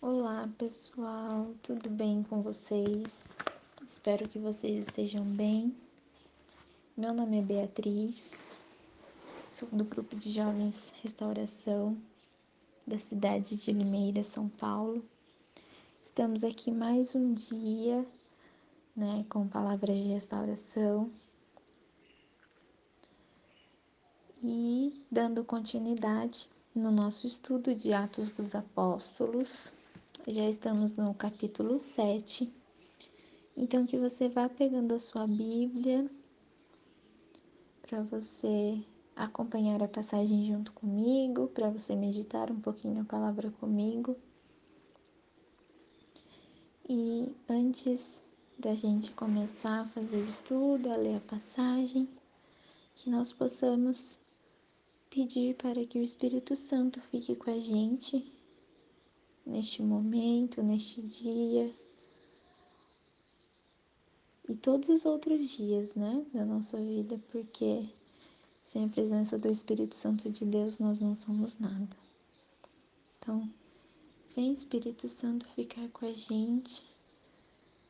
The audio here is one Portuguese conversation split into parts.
Olá pessoal, tudo bem com vocês? Espero que vocês estejam bem. Meu nome é Beatriz, sou do grupo de jovens Restauração da cidade de Limeira, São Paulo. Estamos aqui mais um dia, né, com palavras de restauração e dando continuidade no nosso estudo de Atos dos Apóstolos. Já estamos no capítulo 7. Então que você vá pegando a sua Bíblia para você acompanhar a passagem junto comigo, para você meditar um pouquinho a palavra comigo. E antes da gente começar a fazer o estudo, a ler a passagem, que nós possamos pedir para que o Espírito Santo fique com a gente neste momento, neste dia. E todos os outros dias, né, da nossa vida, porque sem a presença do Espírito Santo de Deus nós não somos nada. Então, vem Espírito Santo ficar com a gente,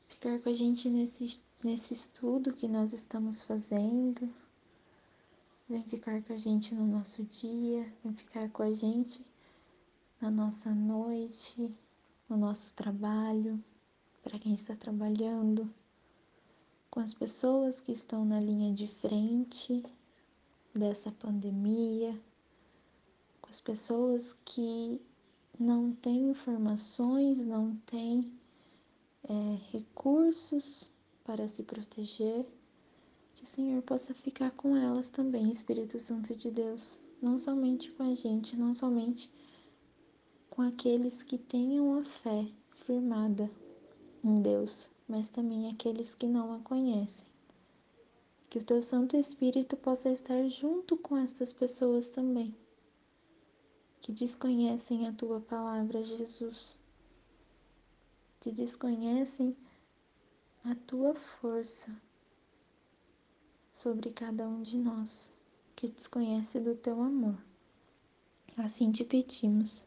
ficar com a gente nesse, nesse estudo que nós estamos fazendo. Vem ficar com a gente no nosso dia, vem ficar com a gente na nossa noite, no nosso trabalho, para quem está trabalhando, com as pessoas que estão na linha de frente dessa pandemia, com as pessoas que não têm informações, não têm é, recursos para se proteger que o Senhor possa ficar com elas também, Espírito Santo de Deus, não somente com a gente, não somente com aqueles que tenham a fé firmada em Deus, mas também aqueles que não a conhecem. Que o teu Santo Espírito possa estar junto com estas pessoas também, que desconhecem a tua palavra, Jesus, que desconhecem a tua força sobre cada um de nós que desconhece do teu amor. Assim te pedimos.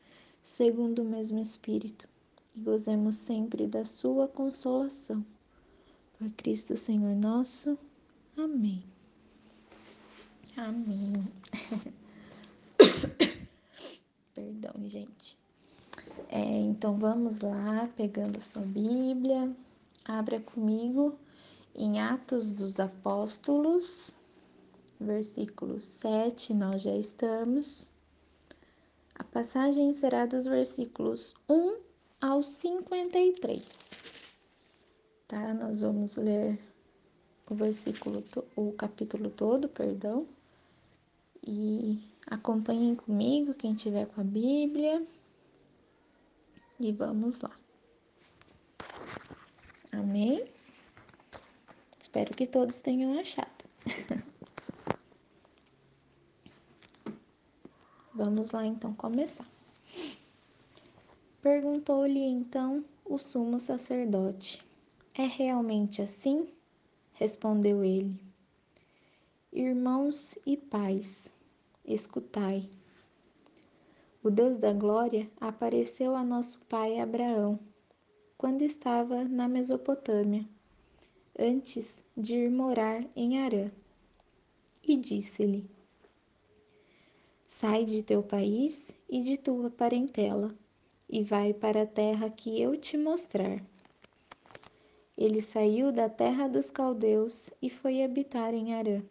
segundo o mesmo Espírito, e gozemos sempre da Sua consolação. Por Cristo Senhor nosso. Amém. Amém. Perdão, gente. É, então vamos lá, pegando sua Bíblia, abra comigo em Atos dos Apóstolos, versículo 7, nós já estamos. A passagem será dos versículos 1 ao 53. Tá? Nós vamos ler o versículo, o capítulo todo, perdão. E acompanhem comigo quem tiver com a Bíblia. E vamos lá. Amém? Espero que todos tenham achado. Vamos lá então começar. Perguntou-lhe então o sumo sacerdote: É realmente assim? Respondeu ele: Irmãos e pais, escutai. O Deus da glória apareceu a nosso pai Abraão quando estava na Mesopotâmia antes de ir morar em Arã. E disse-lhe: Sai de teu país e de tua parentela, e vai para a terra que eu te mostrar. Ele saiu da terra dos caldeus e foi habitar em Arã.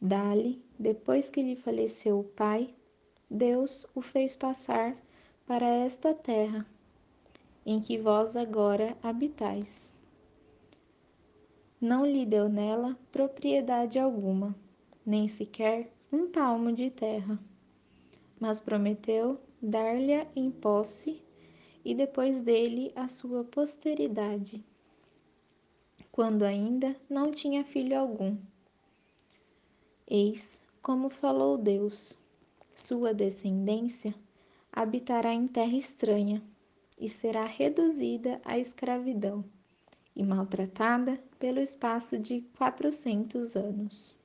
Dali, depois que lhe faleceu o pai, Deus o fez passar para esta terra, em que vós agora habitais não lhe deu nela propriedade alguma, nem sequer um palmo de terra, mas prometeu dar-lhe em posse e depois dele a sua posteridade, quando ainda não tinha filho algum. Eis como falou Deus: sua descendência habitará em terra estranha e será reduzida à escravidão e maltratada pelo espaço de quatrocentos anos.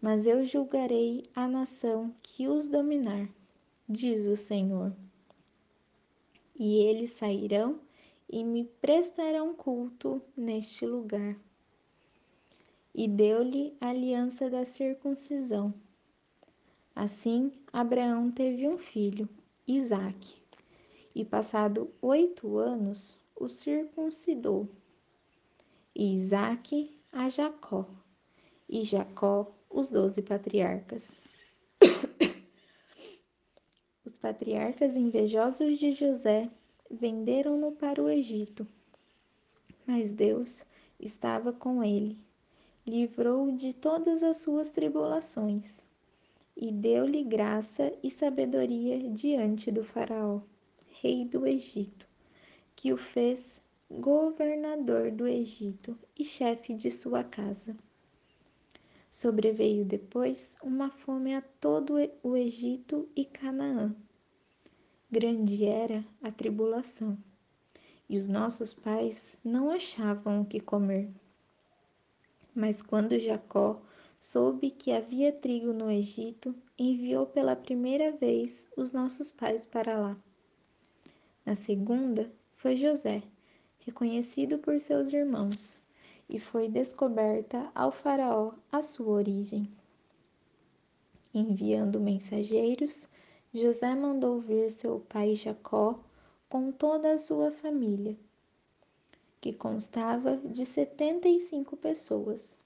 Mas eu julgarei a nação que os dominar, diz o Senhor. E eles sairão e me prestarão culto neste lugar. E deu-lhe a aliança da circuncisão. Assim, Abraão teve um filho, Isaque, e passado oito anos, o circuncidou. E Isaque a Jacó, e Jacó os doze patriarcas. Os patriarcas invejosos de José venderam-no para o Egito. Mas Deus estava com ele, livrou-o de todas as suas tribulações e deu-lhe graça e sabedoria diante do Faraó, rei do Egito, que o fez governador do Egito e chefe de sua casa. Sobreveio depois uma fome a todo o Egito e Canaã. Grande era a tribulação, e os nossos pais não achavam o que comer. Mas quando Jacó soube que havia trigo no Egito, enviou pela primeira vez os nossos pais para lá. Na segunda foi José, reconhecido por seus irmãos, e foi descoberta ao Faraó a sua origem. Enviando mensageiros, José mandou vir seu pai Jacó com toda a sua família, que constava de setenta e cinco pessoas.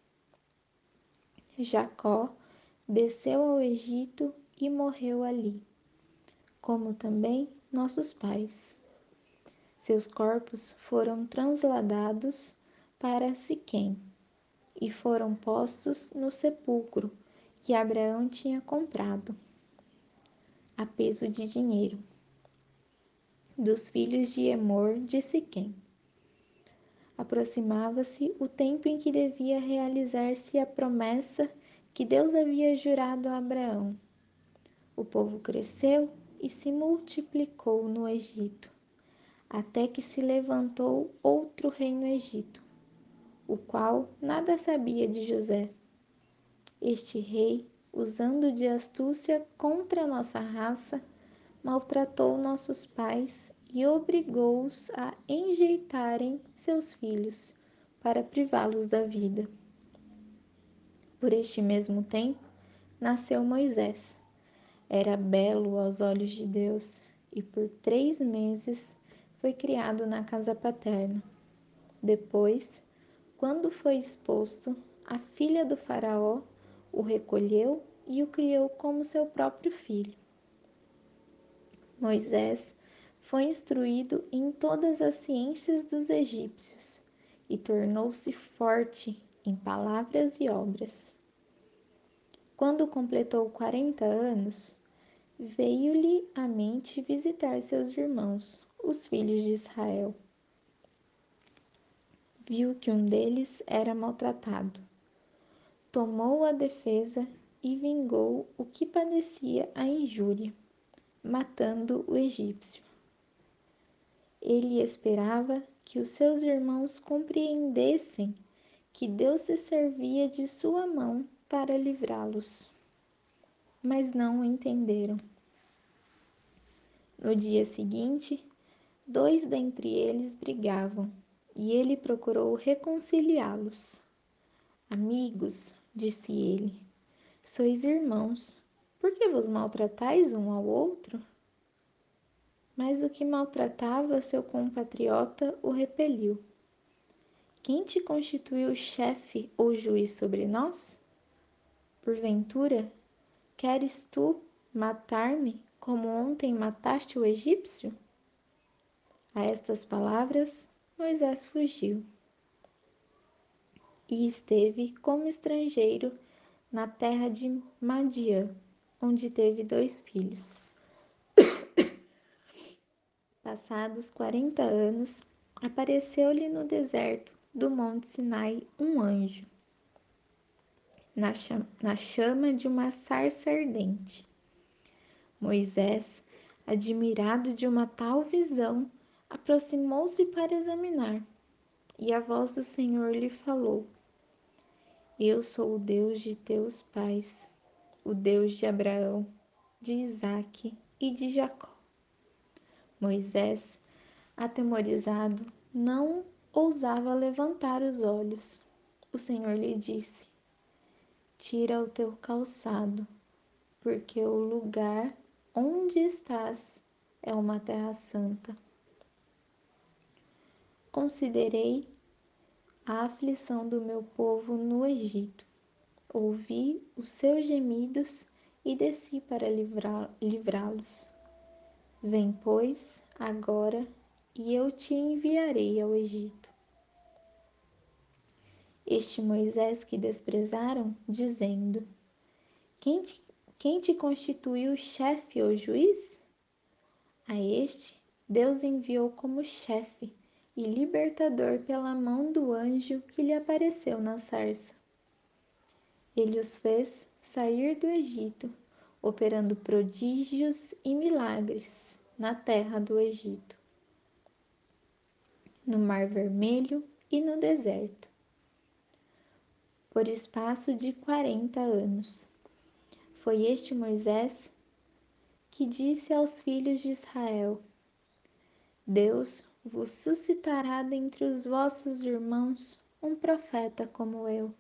Jacó desceu ao Egito e morreu ali, como também nossos pais. Seus corpos foram transladados para Siquém e foram postos no sepulcro que Abraão tinha comprado a peso de dinheiro dos filhos de Emor de Siquém. Aproximava-se o tempo em que devia realizar-se a promessa que Deus havia jurado a Abraão. O povo cresceu e se multiplicou no Egito, até que se levantou outro rei no Egito o qual nada sabia de José. Este rei, usando de astúcia contra nossa raça, maltratou nossos pais e obrigou-os a enjeitarem seus filhos para privá-los da vida. Por este mesmo tempo, nasceu Moisés. Era belo aos olhos de Deus e por três meses foi criado na casa paterna. Depois, quando foi exposto, a filha do Faraó o recolheu e o criou como seu próprio filho. Moisés foi instruído em todas as ciências dos egípcios e tornou-se forte em palavras e obras. Quando completou quarenta anos, veio-lhe à mente visitar seus irmãos, os filhos de Israel viu que um deles era maltratado. Tomou a defesa e vingou o que padecia a injúria, matando o egípcio. Ele esperava que os seus irmãos compreendessem que Deus se servia de sua mão para livrá-los. Mas não o entenderam. No dia seguinte, dois dentre eles brigavam e ele procurou reconciliá-los. Amigos, disse ele, sois irmãos, por que vos maltratais um ao outro? Mas o que maltratava seu compatriota o repeliu. Quem te constituiu chefe ou juiz sobre nós? Porventura, queres tu matar-me como ontem mataste o egípcio? A estas palavras, Moisés fugiu e esteve como estrangeiro na terra de Madiã, onde teve dois filhos. Passados quarenta anos, apareceu-lhe no deserto do Monte Sinai um anjo, na chama, na chama de uma sarça ardente. Moisés, admirado de uma tal visão, aproximou-se para examinar, e a voz do Senhor lhe falou: Eu sou o Deus de teus pais, o Deus de Abraão, de Isaque e de Jacó. Moisés, atemorizado, não ousava levantar os olhos. O Senhor lhe disse: Tira o teu calçado, porque o lugar onde estás é uma terra santa. Considerei a aflição do meu povo no Egito. Ouvi os seus gemidos e desci para livrá-los. Vem, pois, agora, e eu te enviarei ao Egito. Este Moisés que desprezaram, dizendo: Quem te, quem te constituiu chefe ou juiz? A este Deus enviou como chefe e libertador pela mão do anjo que lhe apareceu na sarça. Ele os fez sair do Egito, operando prodígios e milagres na terra do Egito, no Mar Vermelho e no deserto, por espaço de quarenta anos. Foi este Moisés que disse aos filhos de Israel: Deus vos suscitará dentre os vossos irmãos um profeta como eu.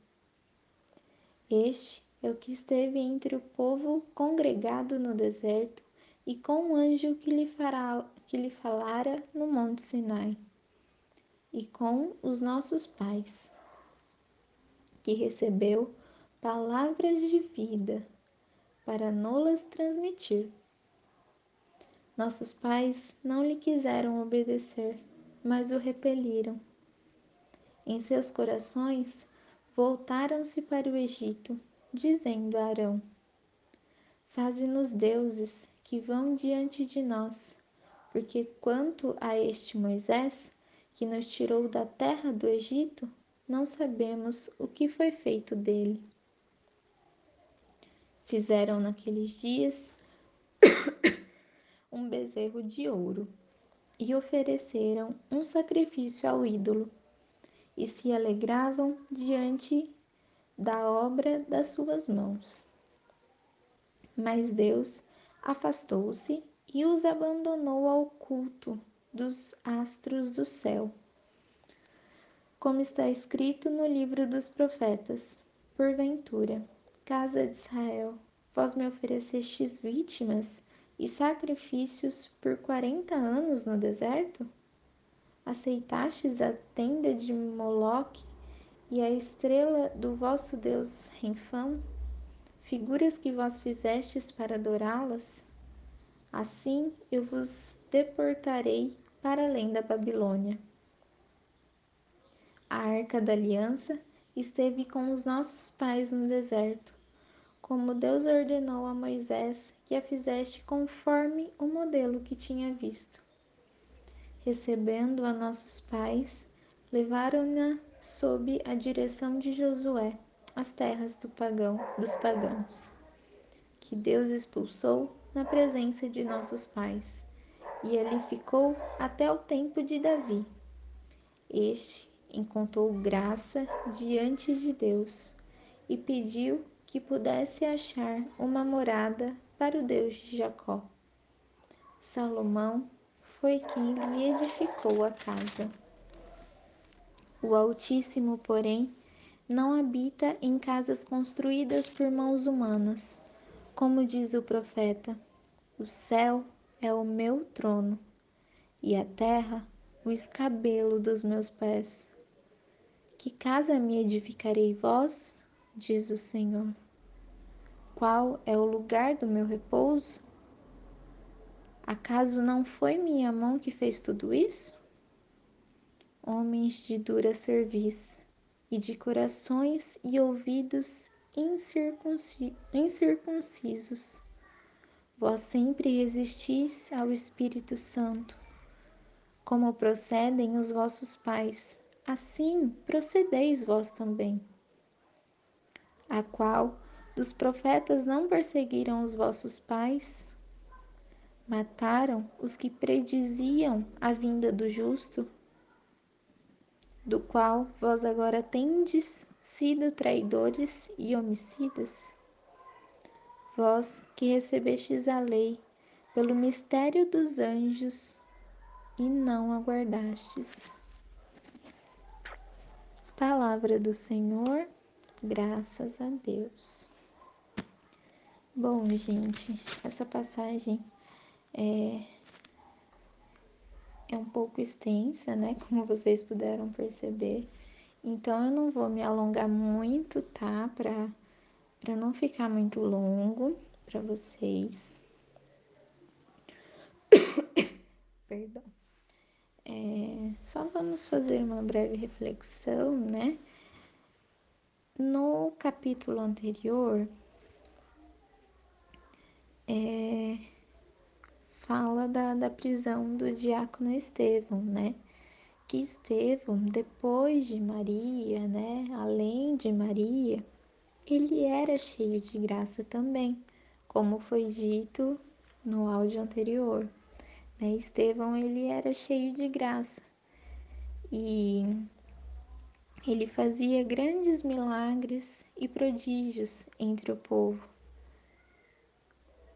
Este é o que esteve entre o povo congregado no deserto e com o anjo que lhe, fará, que lhe falara no Monte Sinai, e com os nossos pais, que recebeu palavras de vida para nolas transmitir. Nossos pais não lhe quiseram obedecer, mas o repeliram. Em seus corações voltaram-se para o Egito, dizendo a Arão: Faze-nos deuses que vão diante de nós, porque quanto a este Moisés, que nos tirou da terra do Egito, não sabemos o que foi feito dele. Fizeram naqueles dias bezerro de ouro e ofereceram um sacrifício ao ídolo e se alegravam diante da obra das suas mãos. Mas Deus afastou-se e os abandonou ao culto dos astros do céu. Como está escrito no livro dos profetas: Porventura, casa de Israel, vós me oferecestes vítimas e sacrifícios por quarenta anos no deserto? Aceitastes a tenda de Moloque e a estrela do vosso Deus Renfão? Figuras que vós fizestes para adorá-las? Assim eu vos deportarei para além da Babilônia. A arca da aliança esteve com os nossos pais no deserto, como Deus ordenou a Moisés que a fizeste conforme o modelo que tinha visto. Recebendo a nossos pais, levaram-na sob a direção de Josué as terras do pagão, dos pagãos, que Deus expulsou na presença de nossos pais, e ali ficou até o tempo de Davi. Este encontrou graça diante de Deus e pediu que pudesse achar uma morada para o Deus de Jacó. Salomão foi quem lhe edificou a casa. O Altíssimo, porém, não habita em casas construídas por mãos humanas. Como diz o profeta: O céu é o meu trono e a terra o escabelo dos meus pés. Que casa me edificarei vós? Diz o Senhor. Qual é o lugar do meu repouso? Acaso não foi minha mão que fez tudo isso? Homens de dura cerviz e de corações e ouvidos incircuncisos, vós sempre resistis ao Espírito Santo como procedem os vossos pais, assim procedeis vós também. A qual dos profetas não perseguiram os vossos pais? Mataram os que prediziam a vinda do justo, do qual vós agora tendes sido traidores e homicidas? Vós que recebestes a lei pelo mistério dos anjos e não aguardastes. Palavra do Senhor, graças a Deus. Bom, gente, essa passagem é, é um pouco extensa, né? Como vocês puderam perceber. Então eu não vou me alongar muito, tá? Para para não ficar muito longo para vocês. Perdão. É, só vamos fazer uma breve reflexão, né? No capítulo anterior, é, fala da, da prisão do diácono Estevão, né? Que Estevão, depois de Maria, né? Além de Maria, ele era cheio de graça também, como foi dito no áudio anterior. Né? Estevão ele era cheio de graça e ele fazia grandes milagres e prodígios entre o povo.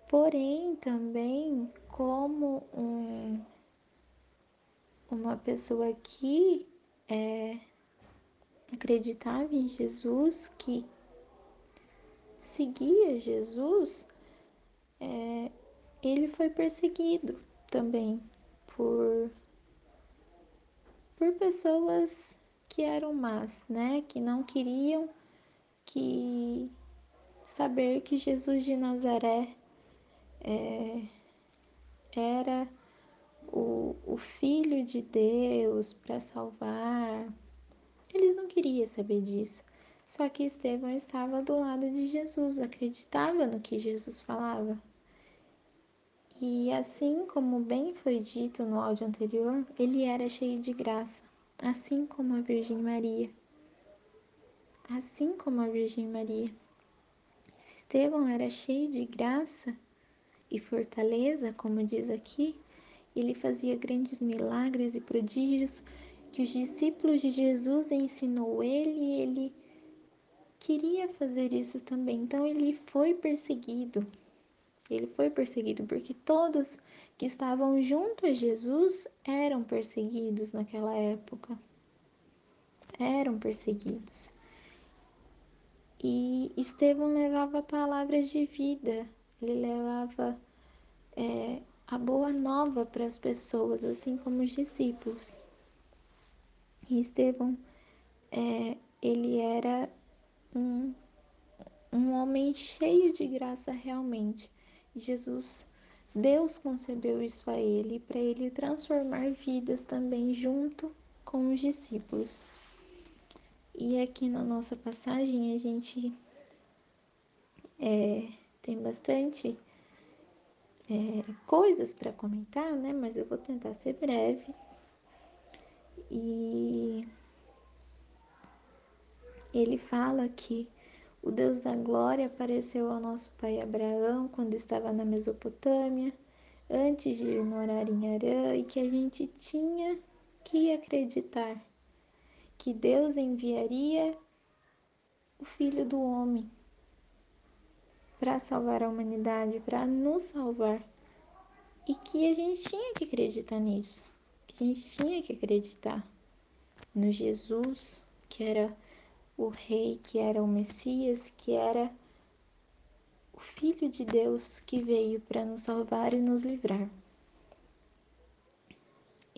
Porém, também como um, uma pessoa que é, acreditava em Jesus, que seguia Jesus, é, ele foi perseguido também por, por pessoas que eram más, né? Que não queriam que saber que Jesus de Nazaré é, era o, o Filho de Deus para salvar. Eles não queriam saber disso. Só que Estevão estava do lado de Jesus, acreditava no que Jesus falava. E assim como bem foi dito no áudio anterior, ele era cheio de graça, assim como a Virgem Maria. Assim como a Virgem Maria. Estevão era cheio de graça e fortaleza, como diz aqui, ele fazia grandes milagres e prodígios que os discípulos de Jesus ensinou ele e ele queria fazer isso também. Então ele foi perseguido, ele foi perseguido porque todos que estavam junto a Jesus eram perseguidos naquela época. Eram perseguidos. E Estevão levava palavras de vida, ele levava é, a boa nova para as pessoas, assim como os discípulos. E Estevão, é, ele era um, um homem cheio de graça realmente. Jesus, Deus concebeu isso a ele para ele transformar vidas também junto com os discípulos. E aqui na nossa passagem a gente é, tem bastante é, coisas para comentar, né? Mas eu vou tentar ser breve. E ele fala que o Deus da glória apareceu ao nosso pai Abraão quando estava na Mesopotâmia, antes de ir morar em Arã, e que a gente tinha que acreditar que Deus enviaria o Filho do Homem para salvar a humanidade, para nos salvar. E que a gente tinha que acreditar nisso, que a gente tinha que acreditar no Jesus, que era o Rei, que era o Messias, que era o Filho de Deus que veio para nos salvar e nos livrar.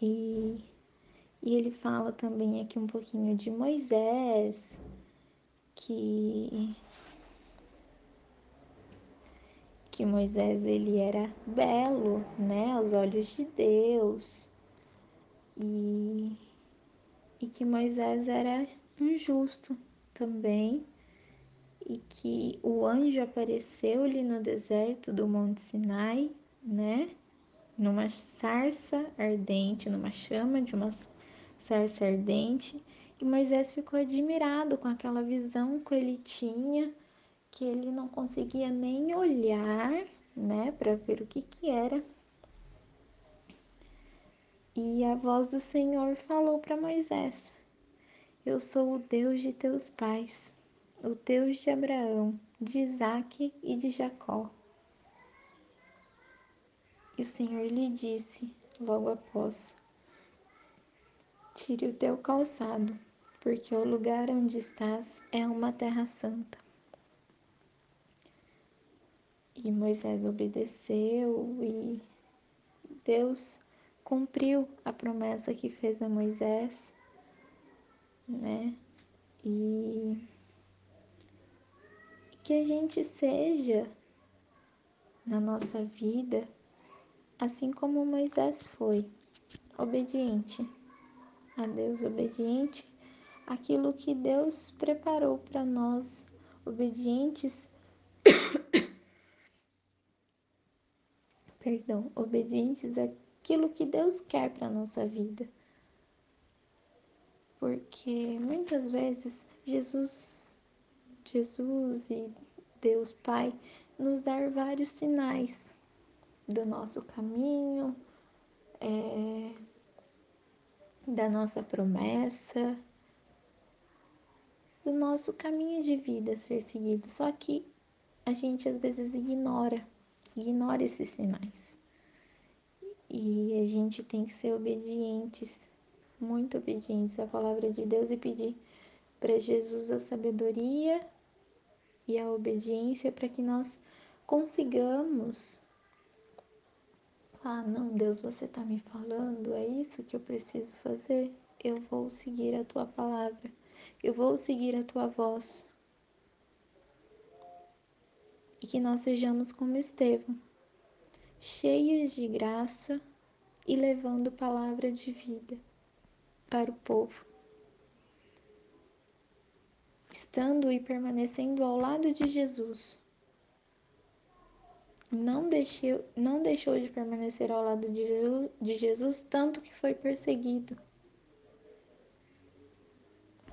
E, e ele fala também aqui um pouquinho de Moisés, que que Moisés ele era belo, né, aos olhos de Deus, e, e que Moisés era injusto também, e que o anjo apareceu-lhe no deserto do Monte Sinai, né? numa sarça ardente, numa chama de uma sarça ardente, e Moisés ficou admirado com aquela visão que ele tinha, que ele não conseguia nem olhar, né, para ver o que que era. E a voz do Senhor falou para Moisés: Eu sou o Deus de teus pais, o Deus de Abraão, de Isaque e de Jacó. E o Senhor lhe disse, logo após: Tire o teu calçado, porque o lugar onde estás é uma terra santa. E Moisés obedeceu e Deus cumpriu a promessa que fez a Moisés, né? E que a gente seja na nossa vida assim como Moisés foi, obediente a Deus, obediente àquilo que Deus preparou para nós, obedientes, perdão, obedientes àquilo que Deus quer para nossa vida. Porque muitas vezes Jesus, Jesus e Deus Pai nos dar vários sinais do nosso caminho, é, da nossa promessa, do nosso caminho de vida a ser seguido. Só que a gente às vezes ignora, ignora esses sinais. E a gente tem que ser obedientes, muito obedientes à palavra de Deus e pedir para Jesus a sabedoria e a obediência para que nós consigamos ah, não, Deus, você está me falando, é isso que eu preciso fazer? Eu vou seguir a tua palavra, eu vou seguir a tua voz. E que nós sejamos como Estevão, cheios de graça e levando palavra de vida para o povo. Estando e permanecendo ao lado de Jesus não deixou, não deixou de permanecer ao lado de Jesus, de Jesus, tanto que foi perseguido.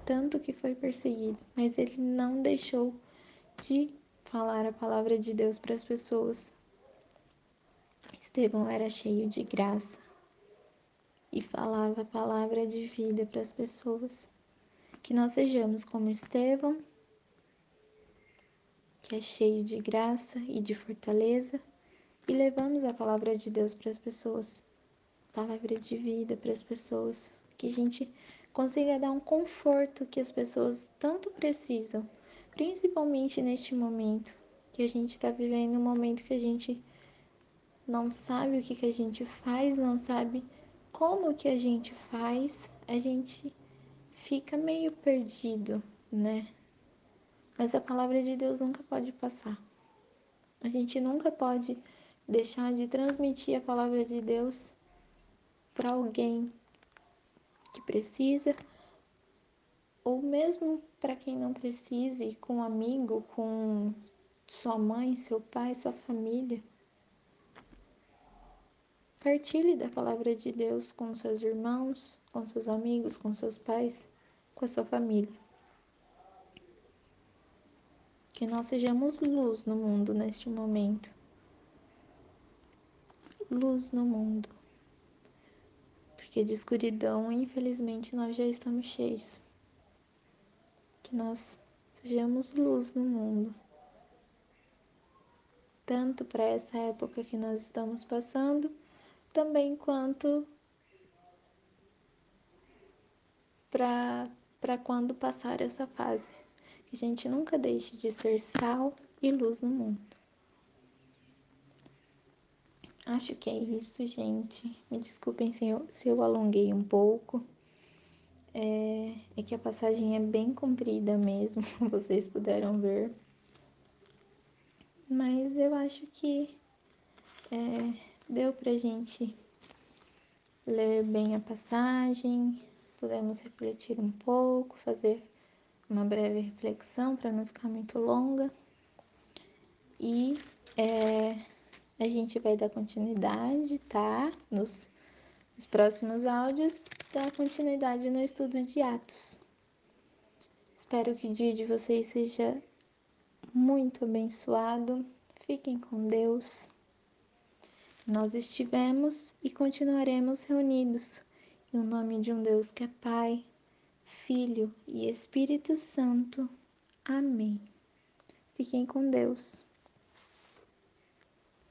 Tanto que foi perseguido, mas ele não deixou de falar a palavra de Deus para as pessoas. Estevão era cheio de graça e falava a palavra de vida para as pessoas. Que nós sejamos como Estevão que é cheio de graça e de fortaleza, e levamos a palavra de Deus para as pessoas, palavra de vida para as pessoas, que a gente consiga dar um conforto que as pessoas tanto precisam, principalmente neste momento que a gente está vivendo, um momento que a gente não sabe o que, que a gente faz, não sabe como que a gente faz, a gente fica meio perdido, né? Mas a palavra de Deus nunca pode passar. A gente nunca pode deixar de transmitir a palavra de Deus para alguém que precisa, ou mesmo para quem não precise, com um amigo, com sua mãe, seu pai, sua família. Partilhe da palavra de Deus com seus irmãos, com seus amigos, com seus pais, com a sua família que nós sejamos luz no mundo neste momento. Luz no mundo. Porque de escuridão, infelizmente, nós já estamos cheios. Que nós sejamos luz no mundo. Tanto para essa época que nós estamos passando, também quanto para quando passar essa fase que a gente nunca deixe de ser sal e luz no mundo. Acho que é isso, gente. Me desculpem se eu, se eu alonguei um pouco. É, é, que a passagem é bem comprida mesmo, vocês puderam ver. Mas eu acho que é, deu pra gente ler bem a passagem, pudemos refletir um pouco, fazer uma breve reflexão para não ficar muito longa. E é, a gente vai dar continuidade, tá? Nos, nos próximos áudios, dar continuidade no estudo de Atos. Espero que o dia de vocês seja muito abençoado. Fiquem com Deus. Nós estivemos e continuaremos reunidos em nome de um Deus que é Pai, Filho e Espírito Santo. Amém. Fiquem com Deus.